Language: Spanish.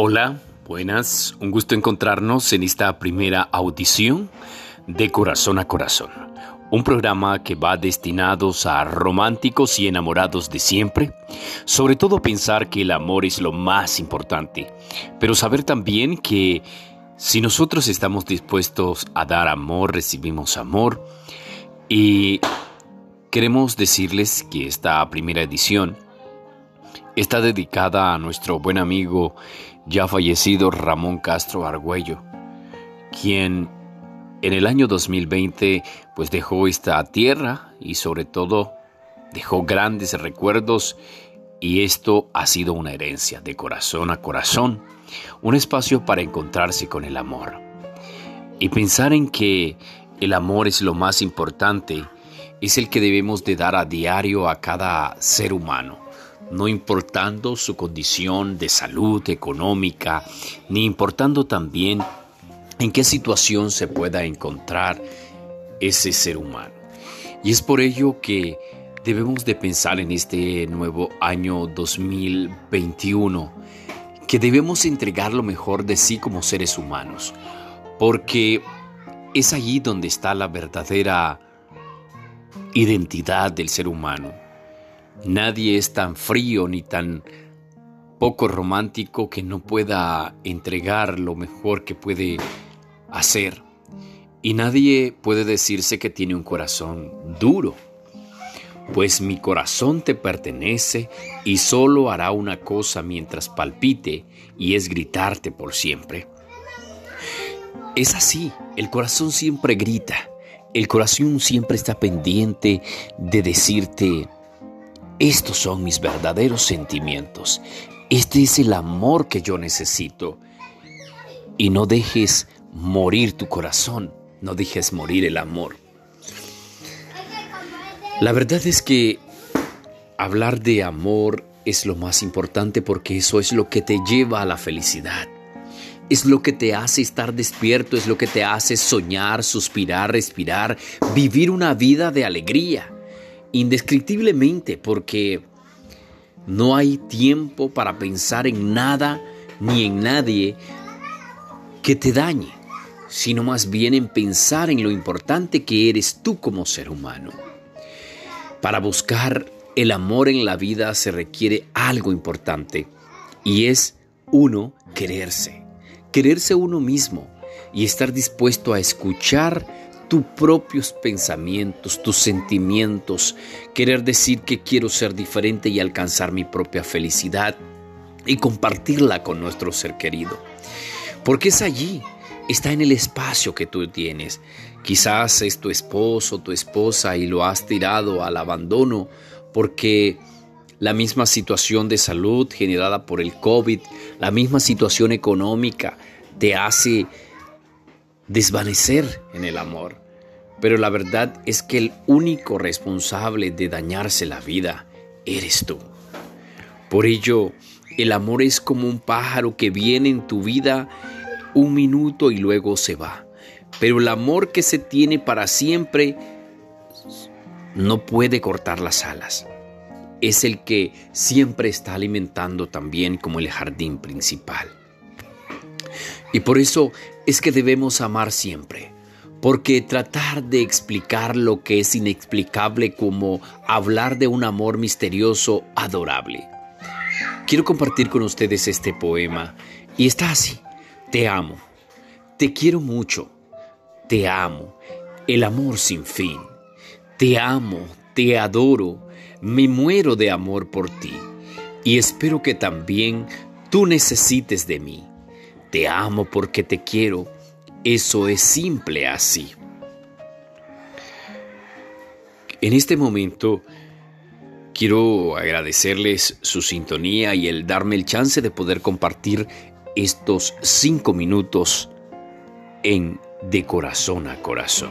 Hola, buenas, un gusto encontrarnos en esta primera audición de Corazón a Corazón, un programa que va destinados a románticos y enamorados de siempre, sobre todo pensar que el amor es lo más importante, pero saber también que si nosotros estamos dispuestos a dar amor, recibimos amor y queremos decirles que esta primera edición está dedicada a nuestro buen amigo ya fallecido Ramón Castro Argüello, quien en el año 2020 pues dejó esta tierra y sobre todo dejó grandes recuerdos y esto ha sido una herencia de corazón a corazón, un espacio para encontrarse con el amor. Y pensar en que el amor es lo más importante, es el que debemos de dar a diario a cada ser humano no importando su condición de salud económica, ni importando también en qué situación se pueda encontrar ese ser humano. Y es por ello que debemos de pensar en este nuevo año 2021, que debemos entregar lo mejor de sí como seres humanos, porque es allí donde está la verdadera identidad del ser humano Nadie es tan frío ni tan poco romántico que no pueda entregar lo mejor que puede hacer. Y nadie puede decirse que tiene un corazón duro, pues mi corazón te pertenece y solo hará una cosa mientras palpite y es gritarte por siempre. Es así, el corazón siempre grita, el corazón siempre está pendiente de decirte, estos son mis verdaderos sentimientos. Este es el amor que yo necesito. Y no dejes morir tu corazón, no dejes morir el amor. La verdad es que hablar de amor es lo más importante porque eso es lo que te lleva a la felicidad. Es lo que te hace estar despierto, es lo que te hace soñar, suspirar, respirar, vivir una vida de alegría indescriptiblemente porque no hay tiempo para pensar en nada ni en nadie que te dañe, sino más bien en pensar en lo importante que eres tú como ser humano. Para buscar el amor en la vida se requiere algo importante y es uno quererse, quererse uno mismo y estar dispuesto a escuchar tus propios pensamientos, tus sentimientos, querer decir que quiero ser diferente y alcanzar mi propia felicidad y compartirla con nuestro ser querido. Porque es allí, está en el espacio que tú tienes. Quizás es tu esposo, tu esposa y lo has tirado al abandono porque la misma situación de salud generada por el COVID, la misma situación económica te hace desvanecer en el amor. Pero la verdad es que el único responsable de dañarse la vida eres tú. Por ello, el amor es como un pájaro que viene en tu vida un minuto y luego se va. Pero el amor que se tiene para siempre no puede cortar las alas. Es el que siempre está alimentando también como el jardín principal. Y por eso es que debemos amar siempre, porque tratar de explicar lo que es inexplicable como hablar de un amor misterioso adorable. Quiero compartir con ustedes este poema y está así. Te amo, te quiero mucho, te amo, el amor sin fin. Te amo, te adoro, me muero de amor por ti y espero que también tú necesites de mí. Te amo porque te quiero. Eso es simple así. En este momento quiero agradecerles su sintonía y el darme el chance de poder compartir estos cinco minutos en De Corazón a Corazón.